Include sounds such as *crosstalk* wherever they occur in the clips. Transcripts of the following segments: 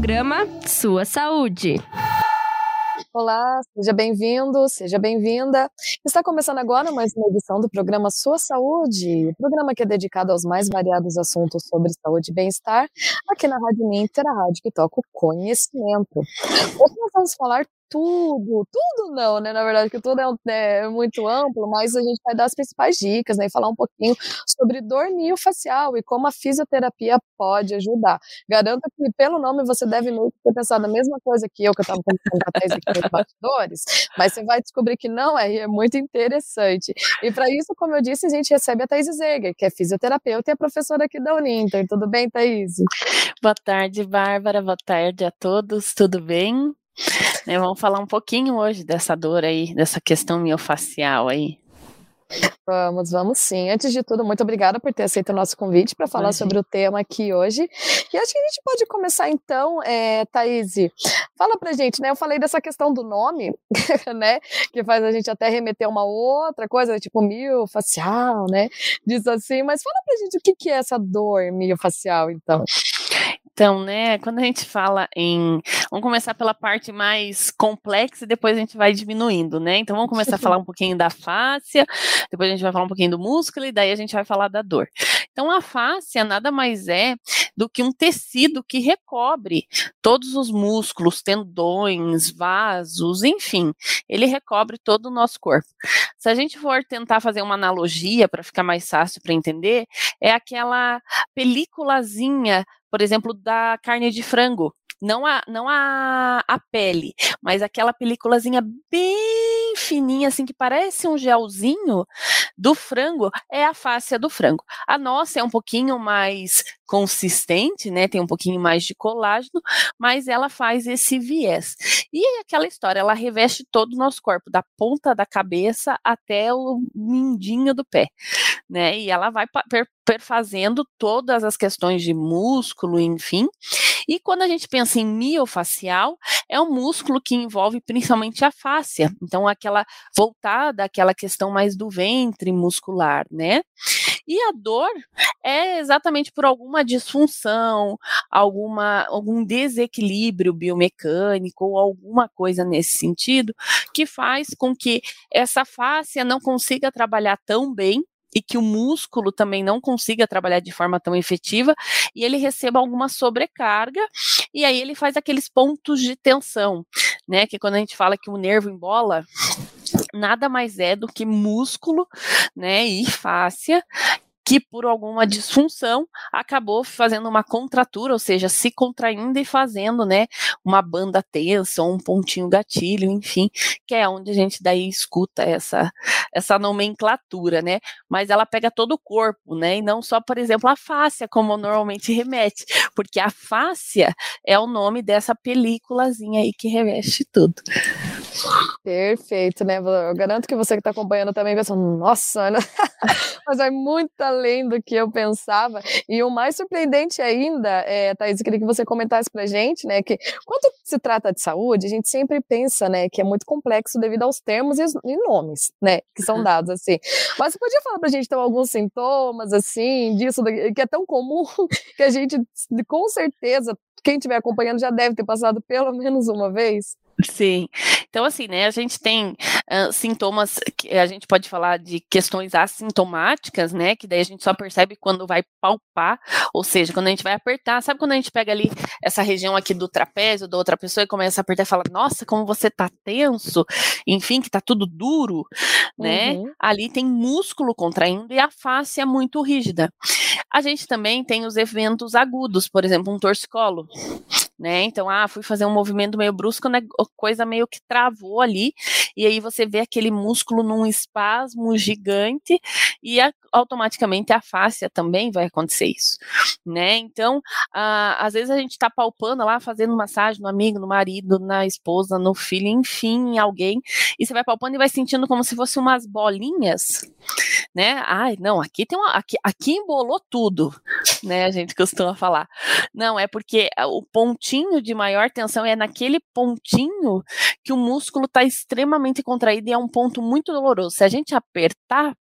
programa Sua Saúde. Olá, seja bem-vindo, seja bem-vinda. Está começando agora mais uma edição do programa Sua Saúde, programa que é dedicado aos mais variados assuntos sobre saúde e bem-estar, aqui na Rádio Ninter, a rádio que toca o conhecimento. Hoje nós vamos falar tudo, tudo não, né? Na verdade, que tudo é, um, é, muito amplo, mas a gente vai dar as principais dicas, né? E falar um pouquinho sobre dor miofacial e como a fisioterapia pode ajudar. Garanto que, pelo nome, você deve meio ter pensado a mesma coisa que eu, que eu estava pensando atrás aqui nos bastidores, mas você vai descobrir que não é, e é muito interessante. E para isso, como eu disse, a gente recebe a Thaís Zeger, que é fisioterapeuta e é professora aqui da Uninter. Tudo bem, Thaís? Boa tarde, Bárbara. Boa tarde a todos. Tudo bem? Né, vamos falar um pouquinho hoje dessa dor aí, dessa questão miofacial aí. Vamos, vamos sim. Antes de tudo, muito obrigada por ter aceito o nosso convite para falar sobre o tema aqui hoje. E acho que a gente pode começar então, é, Thaís, fala pra gente, né? Eu falei dessa questão do nome, *laughs* né? Que faz a gente até remeter a uma outra coisa, tipo miofacial, né? Diz assim, mas fala pra gente o que, que é essa dor miofacial, então. Então, né, quando a gente fala em. Vamos começar pela parte mais complexa e depois a gente vai diminuindo, né? Então, vamos começar a *laughs* falar um pouquinho da fáscia, depois a gente vai falar um pouquinho do músculo e daí a gente vai falar da dor. Então, a fáscia nada mais é do que um tecido que recobre todos os músculos, tendões, vasos, enfim, ele recobre todo o nosso corpo. Se a gente for tentar fazer uma analogia para ficar mais fácil para entender, é aquela películazinha por exemplo, da carne de frango. Não a, não a, a pele, mas aquela películazinha bem fininha, assim, que parece um gelzinho do frango, é a fáscia do frango. A nossa é um pouquinho mais consistente, né? Tem um pouquinho mais de colágeno, mas ela faz esse viés. E aquela história, ela reveste todo o nosso corpo, da ponta da cabeça até o mindinho do pé, né? E ela vai perfazendo todas as questões de músculo, enfim. E quando a gente pensa em miofacial, é um músculo que envolve principalmente a fáscia. Então, aquela voltada àquela questão mais do ventre muscular, né? E a dor é exatamente por alguma disfunção, alguma, algum desequilíbrio biomecânico ou alguma coisa nesse sentido que faz com que essa fáscia não consiga trabalhar tão bem e que o músculo também não consiga trabalhar de forma tão efetiva e ele receba alguma sobrecarga e aí ele faz aqueles pontos de tensão, né? Que quando a gente fala que o nervo embola, nada mais é do que músculo, né, e fáscia que por alguma disfunção acabou fazendo uma contratura, ou seja, se contraindo e fazendo, né, uma banda tensa, ou um pontinho gatilho, enfim, que é onde a gente daí escuta essa essa nomenclatura, né? Mas ela pega todo o corpo, né? E não só, por exemplo, a fáscia, como normalmente remete, porque a fáscia é o nome dessa películazinha aí que reveste tudo. Perfeito, né? Eu garanto que você que está acompanhando também pensa, nossa, Ana, *laughs* mas é muito além do que eu pensava. E o mais surpreendente ainda, é, Thaís, eu queria que você comentasse pra gente, né, que quando se trata de saúde, a gente sempre pensa, né, que é muito complexo devido aos termos e, e nomes, né, que são dados, assim. Mas você podia falar pra gente, então, alguns sintomas, assim, disso, que é tão comum, *laughs* que a gente, com certeza, quem estiver acompanhando já deve ter passado pelo menos uma vez? Sim. Então, assim, né, a gente tem uh, sintomas que a gente pode falar de questões assintomáticas, né, que daí a gente só percebe quando vai palpar, ou seja, quando a gente vai apertar, sabe quando a gente pega ali essa região aqui do trapézio da outra pessoa e começa a apertar e fala, nossa, como você tá tenso, enfim, que tá tudo duro, né, uhum. ali tem músculo contraindo e a face é muito rígida. A gente também tem os eventos agudos, por exemplo, um torcicolo, né? Então, ah, fui fazer um movimento meio brusco, né? Coisa meio que travou ali, e aí você vê aquele músculo num espasmo gigante, e a, automaticamente a fáscia também vai acontecer isso, né? Então, ah, às vezes a gente tá palpando lá, fazendo massagem no amigo, no marido, na esposa, no filho, enfim, em alguém, e você vai palpando e vai sentindo como se fossem umas bolinhas, né? Ai, não, aqui tem uma, aqui, aqui embolou tudo, né? A gente costuma falar. Não, é porque o pontinho pontinho de maior tensão é naquele pontinho que o músculo está extremamente contraído e é um ponto muito doloroso. Se a gente apertar,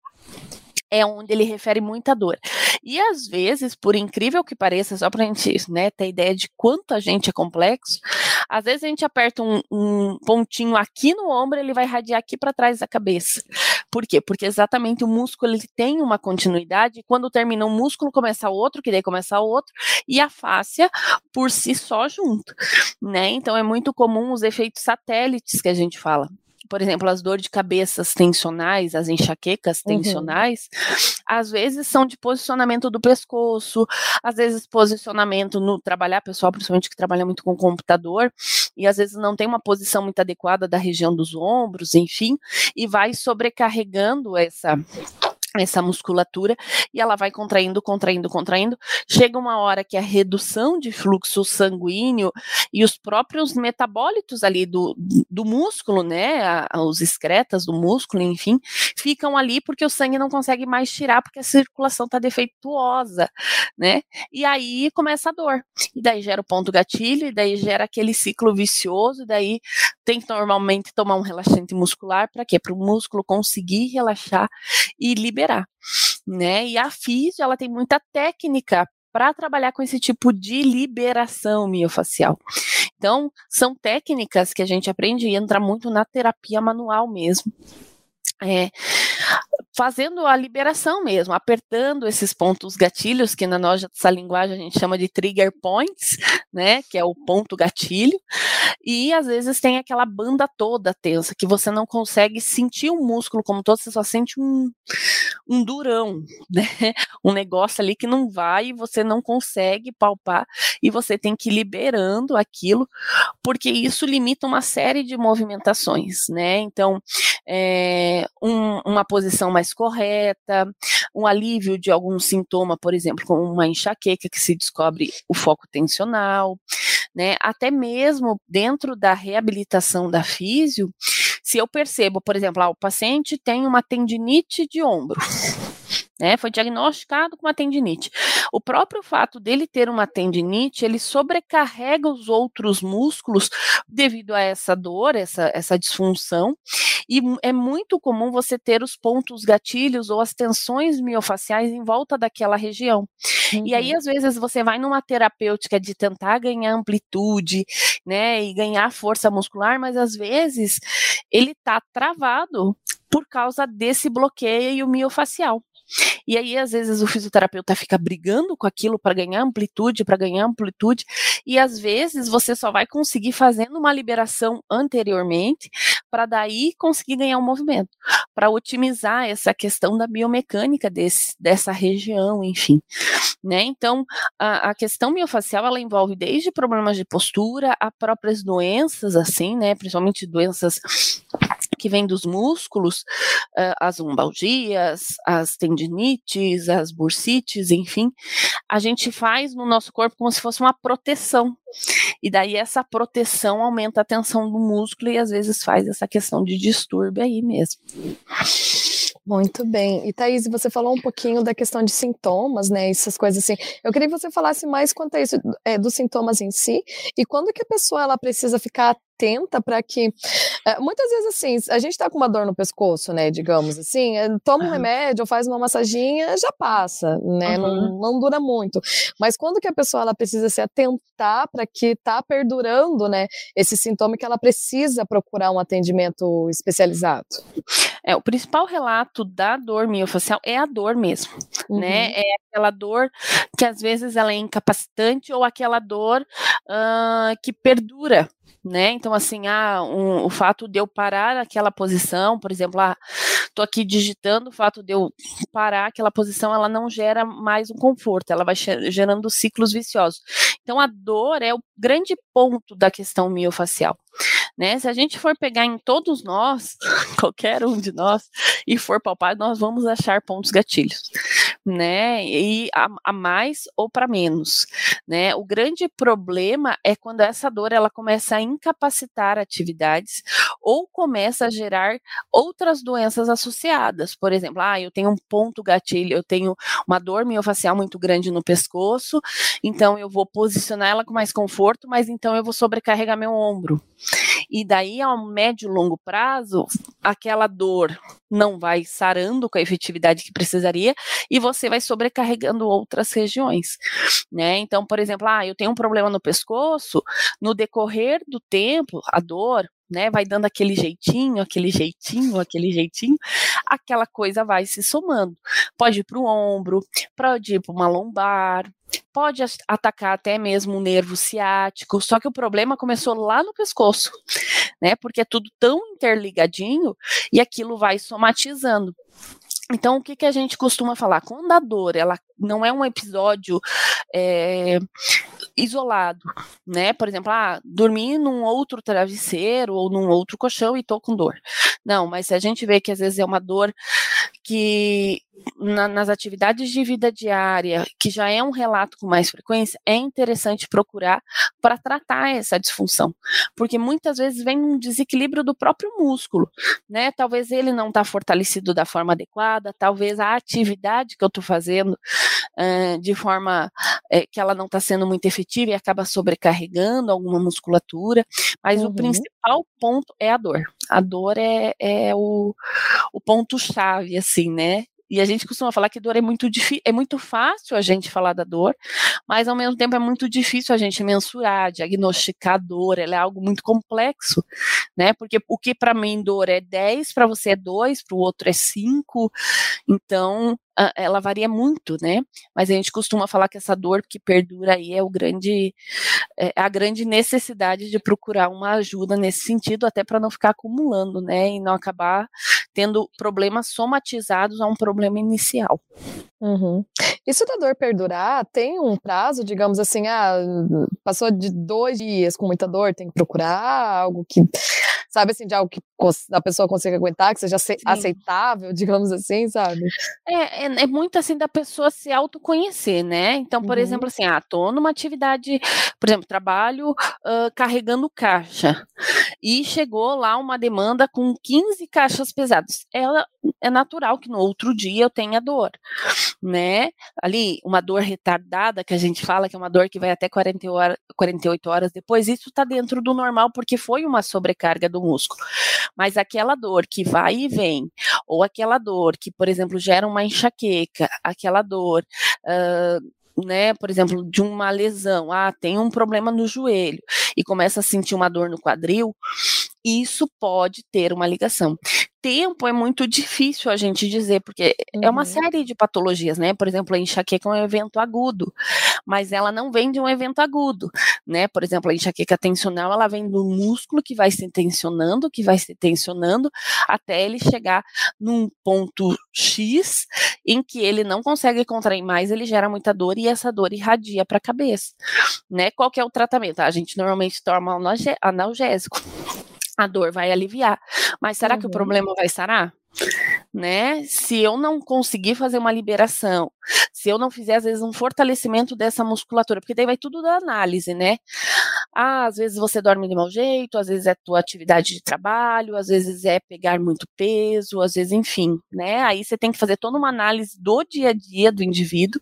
é onde ele refere muita dor. E às vezes, por incrível que pareça, só para a gente né, ter ideia de quanto a gente é complexo, às vezes a gente aperta um, um pontinho aqui no ombro, ele vai radiar aqui para trás da cabeça. Por quê? Porque exatamente o músculo ele tem uma continuidade, e quando termina um músculo, começa outro, que daí começa outro, e a fáscia por si só junto, né? Então é muito comum os efeitos satélites que a gente fala por exemplo, as dores de cabeças tensionais, as enxaquecas uhum. tensionais, uhum. às vezes são de posicionamento do pescoço, às vezes posicionamento no trabalhar pessoal, principalmente que trabalha muito com computador, e às vezes não tem uma posição muito adequada da região dos ombros, enfim, e vai sobrecarregando essa essa musculatura e ela vai contraindo, contraindo, contraindo. Chega uma hora que a redução de fluxo sanguíneo e os próprios metabólitos ali do, do músculo, né, a, os excretas do músculo, enfim, ficam ali porque o sangue não consegue mais tirar porque a circulação está defeituosa, né? E aí começa a dor. E daí gera o ponto gatilho, e daí gera aquele ciclo vicioso, e daí tem que normalmente tomar um relaxante muscular para quê? Para o músculo conseguir relaxar e liberar liberar, né? E a físio, ela tem muita técnica para trabalhar com esse tipo de liberação miofacial. Então, são técnicas que a gente aprende e entra muito na terapia manual mesmo. É, fazendo a liberação mesmo, apertando esses pontos gatilhos, que na nossa linguagem a gente chama de trigger points, né, que é o ponto gatilho, e às vezes tem aquela banda toda tensa, que você não consegue sentir o músculo como todo, você só sente um, um durão, *laughs* né, um negócio ali que não vai você não consegue palpar, e você tem que ir liberando aquilo, porque isso limita uma série de movimentações, né, então, é, um, uma posição mais correta, um alívio de algum sintoma, por exemplo, como uma enxaqueca que se descobre o foco tensional, né? Até mesmo dentro da reabilitação da físio, se eu percebo, por exemplo, ah, o paciente tem uma tendinite de ombro, *laughs* né, foi diagnosticado com uma tendinite. O próprio fato dele ter uma tendinite, ele sobrecarrega os outros músculos devido a essa dor, essa, essa disfunção, e é muito comum você ter os pontos gatilhos ou as tensões miofaciais em volta daquela região. Uhum. E aí, uhum. às vezes, você vai numa terapêutica de tentar ganhar amplitude, né, e ganhar força muscular, mas às vezes ele tá travado por causa desse bloqueio miofacial. E aí, às vezes, o fisioterapeuta fica brigando com aquilo para ganhar amplitude, para ganhar amplitude, e às vezes você só vai conseguir fazendo uma liberação anteriormente, para daí conseguir ganhar um movimento, para otimizar essa questão da biomecânica desse, dessa região, enfim. Né? Então, a, a questão miofacial ela envolve desde problemas de postura a próprias doenças, assim, né? Principalmente doenças que vêm dos músculos, as lombalgias, as tendinites, as bursites, enfim, a gente faz no nosso corpo como se fosse uma proteção. E daí essa proteção aumenta a tensão do músculo e às vezes faz essa questão de distúrbio aí mesmo. Muito bem. E Thaís, você falou um pouquinho da questão de sintomas, né? Essas coisas assim. Eu queria que você falasse mais quanto a isso, é, dos sintomas em si e quando que a pessoa ela precisa ficar atenta para que. É, muitas vezes, assim, a gente está com uma dor no pescoço, né? Digamos assim, é, toma um remédio faz uma massaginha, já passa, né? Uhum. Não, não, dura muito. Mas quando que a pessoa ela precisa se atentar para que está perdurando, né? Esse sintoma que ela precisa procurar um atendimento especializado? É, o principal relato da dor miofacial é a dor mesmo, né? uhum. né? É aquela dor que às vezes ela é incapacitante ou aquela dor uh, que perdura né? Então, assim, ah, um, o fato de eu parar aquela posição, por exemplo, ah, tô aqui digitando, o fato de eu parar aquela posição, ela não gera mais um conforto, ela vai gerando ciclos viciosos. Então, a dor é o grande ponto da questão miofacial. Né? Se a gente for pegar em todos nós, *laughs* qualquer um de nós, e for palpar, nós vamos achar pontos gatilhos, né? E a, a mais ou para menos, né? O grande problema é quando essa dor ela começa a incapacitar atividades ou começa a gerar outras doenças associadas. Por exemplo, ah, eu tenho um ponto gatilho, eu tenho uma dor miofacial muito grande no pescoço, então eu vou posicionar ela com mais conforto, mas então eu vou sobrecarregar meu ombro. E daí, ao médio e longo prazo, aquela dor não vai sarando com a efetividade que precisaria e você vai sobrecarregando outras regiões, né? Então, por exemplo, ah, eu tenho um problema no pescoço, no decorrer do tempo, a dor, né, vai dando aquele jeitinho, aquele jeitinho, aquele jeitinho, aquela coisa vai se somando. Pode ir para o ombro, pode ir para uma lombar, pode atacar até mesmo o nervo ciático, só que o problema começou lá no pescoço, né? Porque é tudo tão interligadinho e aquilo vai somatizando. Então, o que, que a gente costuma falar? Quando a dor ela não é um episódio é, isolado, né? Por exemplo, ah, dormi num outro travesseiro ou num outro colchão e tô com dor. Não, mas se a gente vê que às vezes é uma dor que na, nas atividades de vida diária, que já é um relato com mais frequência, é interessante procurar para tratar essa disfunção, porque muitas vezes vem um desequilíbrio do próprio músculo, né? Talvez ele não está fortalecido da forma adequada, talvez a atividade que eu estou fazendo uh, de forma uh, que ela não está sendo muito efetiva e acaba sobrecarregando alguma musculatura, mas uhum. o principal ponto é a dor. A dor é, é o, o ponto-chave, assim, né? E a gente costuma falar que dor é muito é muito fácil a gente falar da dor, mas ao mesmo tempo é muito difícil a gente mensurar, diagnosticar a dor, ela é algo muito complexo, né? Porque o que para mim dor é 10, para você é 2, para o outro é 5. Então, ela varia muito, né? Mas a gente costuma falar que essa dor que perdura aí é o grande, é a grande necessidade de procurar uma ajuda nesse sentido, até para não ficar acumulando, né? E não acabar tendo problemas somatizados a um problema inicial. Uhum. Isso da dor perdurar tem um prazo, digamos assim, ah, passou de dois dias com muita dor, tem que procurar algo que sabe assim, de algo que a pessoa consiga aguentar, que seja aceitável, digamos assim, sabe? É, é, é, muito assim da pessoa se autoconhecer, né? Então, por uhum. exemplo, assim, ah, tô numa atividade, por exemplo, trabalho uh, carregando caixa e chegou lá uma demanda com 15 caixas pesadas. Ela é natural que no outro dia eu tenha dor, né? Ali, uma dor retardada, que a gente fala que é uma dor que vai até 40 horas, 48 horas depois, isso está dentro do normal porque foi uma sobrecarga do músculo. Mas aquela dor que vai e vem, ou aquela dor que, por exemplo, gera uma enxaqueca, aquela dor. Uh, né, por exemplo, de uma lesão, ah, tem um problema no joelho e começa a sentir uma dor no quadril, isso pode ter uma ligação tempo é muito difícil a gente dizer, porque uhum. é uma uhum. série de patologias, né? Por exemplo, a enxaqueca é um evento agudo, mas ela não vem de um evento agudo, né? Por exemplo, a enxaqueca tensional, ela vem do músculo que vai se tensionando, que vai se tensionando, até ele chegar num ponto X, em que ele não consegue contrair mais, ele gera muita dor e essa dor irradia para a cabeça, né? Qual que é o tratamento? A gente normalmente toma analgésico a dor vai aliviar. Mas será uhum. que o uhum. problema vai sarar? Né? Se eu não conseguir fazer uma liberação, se eu não fizer, às vezes, um fortalecimento dessa musculatura, porque daí vai tudo da análise, né? Ah, às vezes você dorme de mau jeito, às vezes é tua atividade de trabalho, às vezes é pegar muito peso, às vezes, enfim, né? Aí você tem que fazer toda uma análise do dia a dia do indivíduo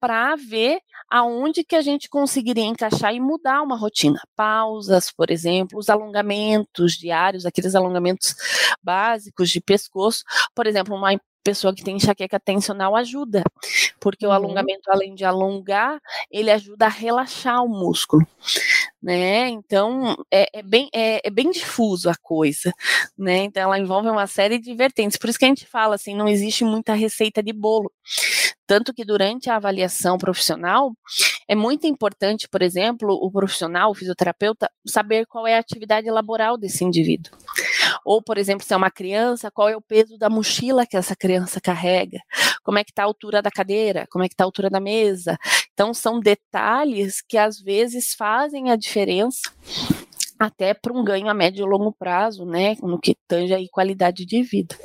para ver aonde que a gente conseguiria encaixar e mudar uma rotina. Pausas, por exemplo, os alongamentos diários, aqueles alongamentos básicos de pescoço, por exemplo, uma pessoa que tem enxaqueca tensional ajuda, porque uhum. o alongamento, além de alongar, ele ajuda a relaxar o músculo, né? Então é, é bem é, é, bem difuso a coisa, né? Então ela envolve uma série de vertentes. Por isso que a gente fala assim, não existe muita receita de bolo. Tanto que durante a avaliação profissional, é muito importante, por exemplo, o profissional, o fisioterapeuta, saber qual é a atividade laboral desse indivíduo. Ou, por exemplo, se é uma criança, qual é o peso da mochila que essa criança carrega, como é que está a altura da cadeira, como é que está a altura da mesa. Então, são detalhes que às vezes fazem a diferença até para um ganho a médio e longo prazo, né, no que tange aí qualidade de vida.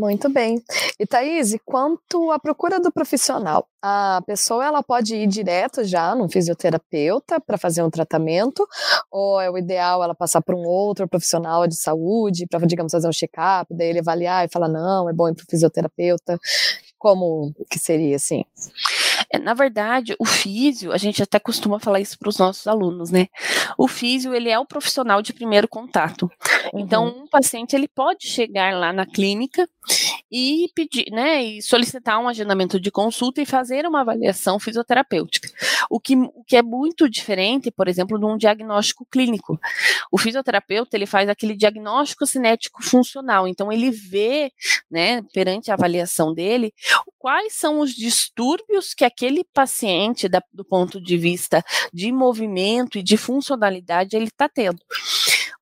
Muito bem. E Thaís, quanto à procura do profissional, a pessoa ela pode ir direto já num fisioterapeuta para fazer um tratamento, ou é o ideal ela passar por um outro profissional de saúde para, digamos, fazer um check-up, daí ele avaliar e falar, não, é bom ir para o fisioterapeuta. Como que seria assim? É, na verdade, o físio, a gente até costuma falar isso para os nossos alunos, né? O físio, ele é o profissional de primeiro contato. Então, uhum. um paciente, ele pode chegar lá na clínica e pedir, né, e solicitar um agendamento de consulta e fazer uma avaliação fisioterapêutica. O que, o que é muito diferente, por exemplo, de um diagnóstico clínico. O fisioterapeuta, ele faz aquele diagnóstico cinético funcional, então ele vê, né, perante a avaliação dele, quais são os distúrbios que aquele paciente, da, do ponto de vista de movimento e de funcionalidade, ele está tendo.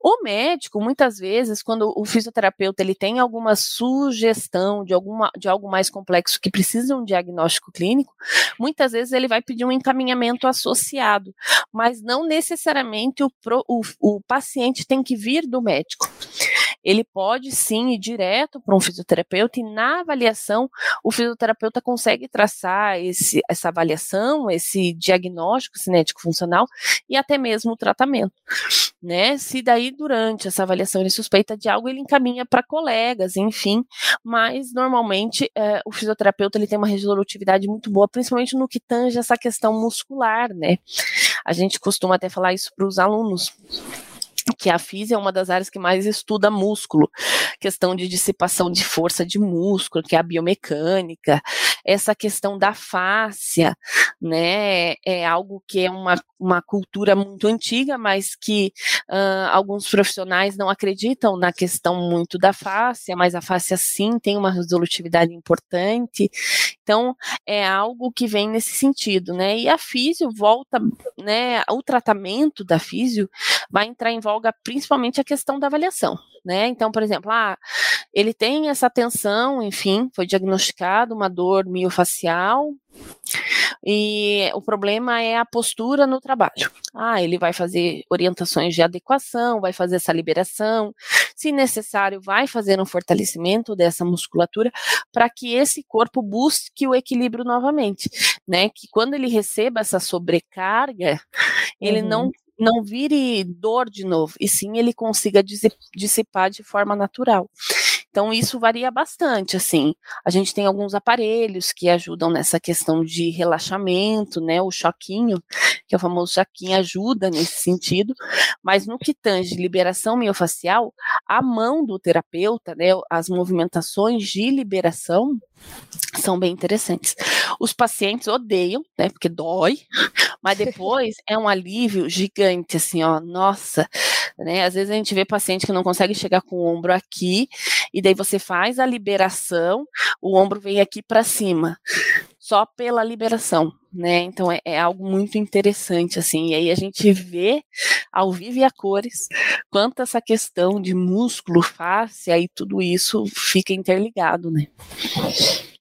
O médico, muitas vezes, quando o fisioterapeuta ele tem alguma sugestão de, alguma, de algo mais complexo que precisa de um diagnóstico clínico, muitas vezes ele vai pedir um encaminhamento associado, mas não necessariamente o, o, o paciente tem que vir do médico ele pode sim ir direto para um fisioterapeuta e na avaliação o fisioterapeuta consegue traçar esse, essa avaliação, esse diagnóstico cinético funcional e até mesmo o tratamento, né? Se daí durante essa avaliação ele suspeita de algo, ele encaminha para colegas, enfim, mas normalmente é, o fisioterapeuta ele tem uma resolutividade muito boa, principalmente no que tange essa questão muscular, né? A gente costuma até falar isso para os alunos que a física é uma das áreas que mais estuda músculo, questão de dissipação de força de músculo, que é a biomecânica, essa questão da fáscia, né, é algo que é uma, uma cultura muito antiga, mas que uh, alguns profissionais não acreditam na questão muito da fáscia, mas a fáscia sim tem uma resolutividade importante, então é algo que vem nesse sentido, né, e a físio volta, né, o tratamento da físio vai entrar em volta principalmente a questão da avaliação, né? Então, por exemplo, ah, ele tem essa tensão, enfim, foi diagnosticado uma dor miofacial, e o problema é a postura no trabalho. Ah, ele vai fazer orientações de adequação, vai fazer essa liberação, se necessário, vai fazer um fortalecimento dessa musculatura para que esse corpo busque o equilíbrio novamente, né? Que quando ele receba essa sobrecarga, ele uhum. não não vire dor de novo, e sim ele consiga dissipar de forma natural. Então, isso varia bastante, assim. A gente tem alguns aparelhos que ajudam nessa questão de relaxamento, né? O choquinho, que é o famoso choquinho, ajuda nesse sentido. Mas no que tange liberação miofacial, a mão do terapeuta, né? As movimentações de liberação são bem interessantes. Os pacientes odeiam, né? Porque dói, *laughs* mas depois é um alívio gigante, assim, ó, nossa, né? Às vezes a gente vê paciente que não consegue chegar com o ombro aqui, e daí você faz a liberação, o ombro vem aqui para cima, só pela liberação, né? Então é, é, algo muito interessante, assim, e aí a gente vê ao vivo e a cores quanto essa questão de músculo, face, aí tudo isso fica interligado, né?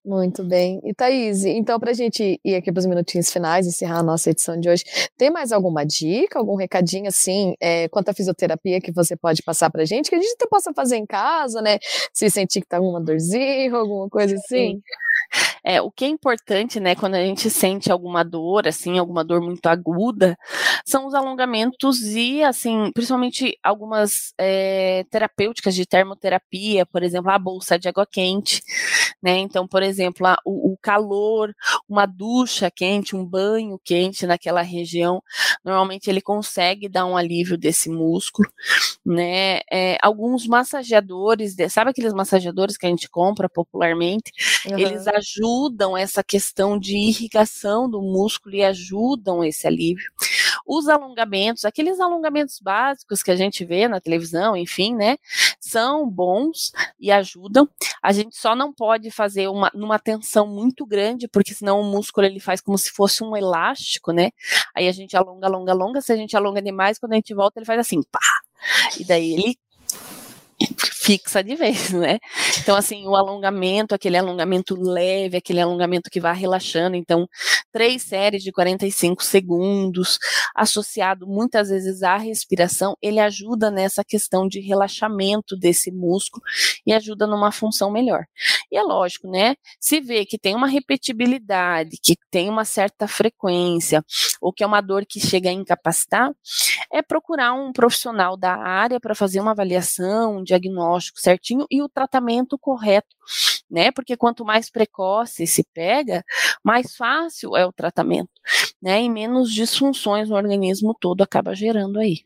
Muito bem. E Thaís, então para a gente ir aqui para os minutinhos finais, encerrar a nossa edição de hoje, tem mais alguma dica, algum recadinho assim, é, quanto à fisioterapia que você pode passar para a gente, que a gente até possa fazer em casa, né? Se sentir que tá uma dorzinha, alguma coisa assim? Sim. É, o que é importante, né, quando a gente sente alguma dor, assim, alguma dor muito aguda, são os alongamentos e, assim, principalmente algumas é, terapêuticas de termoterapia, por exemplo, a bolsa de água quente, né? Então, por exemplo, a, o, calor, uma ducha quente, um banho quente naquela região, normalmente ele consegue dar um alívio desse músculo, né? É, alguns massageadores, sabe aqueles massageadores que a gente compra popularmente? Uhum. Eles ajudam essa questão de irrigação do músculo e ajudam esse alívio. Os alongamentos, aqueles alongamentos básicos que a gente vê na televisão, enfim, né, são bons e ajudam. A gente só não pode fazer uma numa tensão muito grande, porque senão o músculo ele faz como se fosse um elástico, né? Aí a gente alonga, alonga, alonga. Se a gente alonga demais, quando a gente volta, ele faz assim, pá! E daí ele fixa de vez, *laughs* né? Então, assim, o alongamento, aquele alongamento leve, aquele alongamento que vai relaxando. Então, três séries de 45 segundos, associado muitas vezes à respiração, ele ajuda nessa questão de relaxamento desse músculo e ajuda numa função melhor. E é lógico, né? Se vê que tem uma repetibilidade, que tem uma certa frequência, ou que é uma dor que chega a incapacitar, é procurar um profissional da área para fazer uma avaliação, um diagnóstico certinho e o tratamento correto né? Porque quanto mais precoce se pega, mais fácil é o tratamento, né? E menos disfunções no organismo todo acaba gerando aí.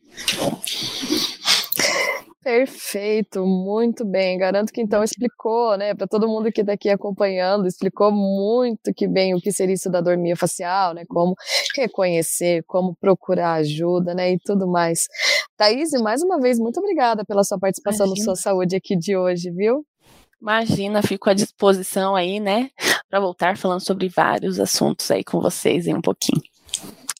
Perfeito, muito bem. Garanto que então explicou, né, para todo mundo que está aqui acompanhando, explicou muito que bem o que seria isso da dormia facial, né, como reconhecer, como procurar ajuda, né, e tudo mais. Thaís, mais uma vez, muito obrigada pela sua participação Imagina. no Sua Saúde aqui de hoje, viu? Imagina, fico à disposição aí, né, para voltar falando sobre vários assuntos aí com vocês em um pouquinho.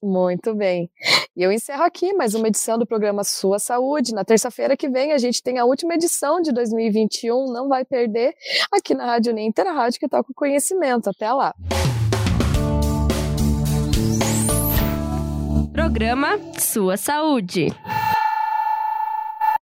Muito bem. E eu encerro aqui mais uma edição do programa Sua Saúde. Na terça-feira que vem a gente tem a última edição de 2021, não vai perder, aqui na Rádio Ninter, a rádio que toca o conhecimento. Até lá. Programa Sua Saúde.